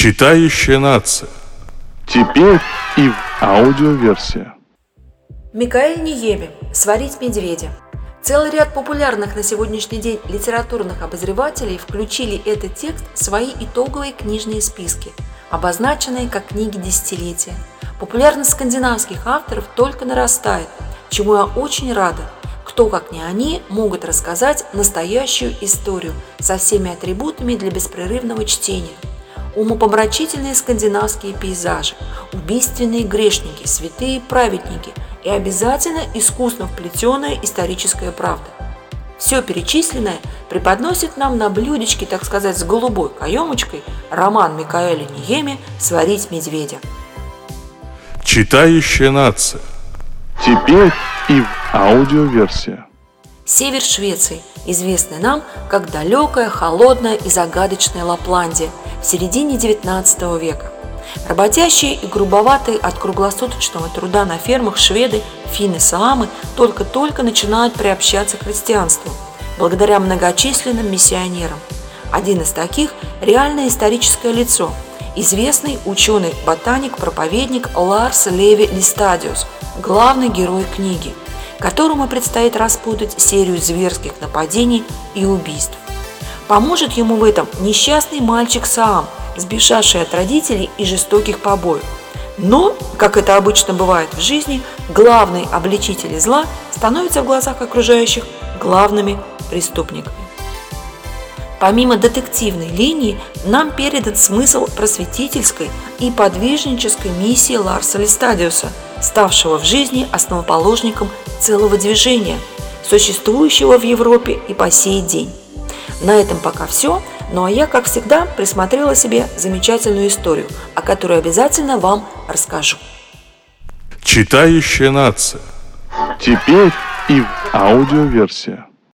Читающая нация. Теперь и в аудиоверсия. Микаэль Ниеми «Сварить медведя». Целый ряд популярных на сегодняшний день литературных обозревателей включили этот текст в свои итоговые книжные списки, обозначенные как книги десятилетия. Популярность скандинавских авторов только нарастает, чему я очень рада. Кто, как не они, могут рассказать настоящую историю со всеми атрибутами для беспрерывного чтения – умопомрачительные скандинавские пейзажи, убийственные грешники, святые праведники и обязательно искусно вплетенная историческая правда. Все перечисленное преподносит нам на блюдечке, так сказать, с голубой каемочкой роман Микаэля Ниеми «Сварить медведя». Читающая нация. Теперь и в аудиоверсия. Север Швеции, известный нам как далекая, холодная и загадочная Лапландия – в середине XIX века. Работящие и грубоватые от круглосуточного труда на фермах шведы, финны, саамы только-только начинают приобщаться к христианству, благодаря многочисленным миссионерам. Один из таких – реальное историческое лицо, известный ученый-ботаник-проповедник Ларс Леви Листадиус, главный герой книги, которому предстоит распутать серию зверских нападений и убийств. Поможет ему в этом несчастный мальчик Саам, сбежавший от родителей и жестоких побоев. Но, как это обычно бывает в жизни, главные обличители зла становятся в глазах окружающих главными преступниками. Помимо детективной линии, нам передан смысл просветительской и подвижнической миссии Ларса Листадиуса, ставшего в жизни основоположником целого движения, существующего в Европе и по сей день. На этом пока все. Ну а я, как всегда, присмотрела себе замечательную историю, о которой обязательно вам расскажу. Читающая нация. Теперь и в аудиоверсия.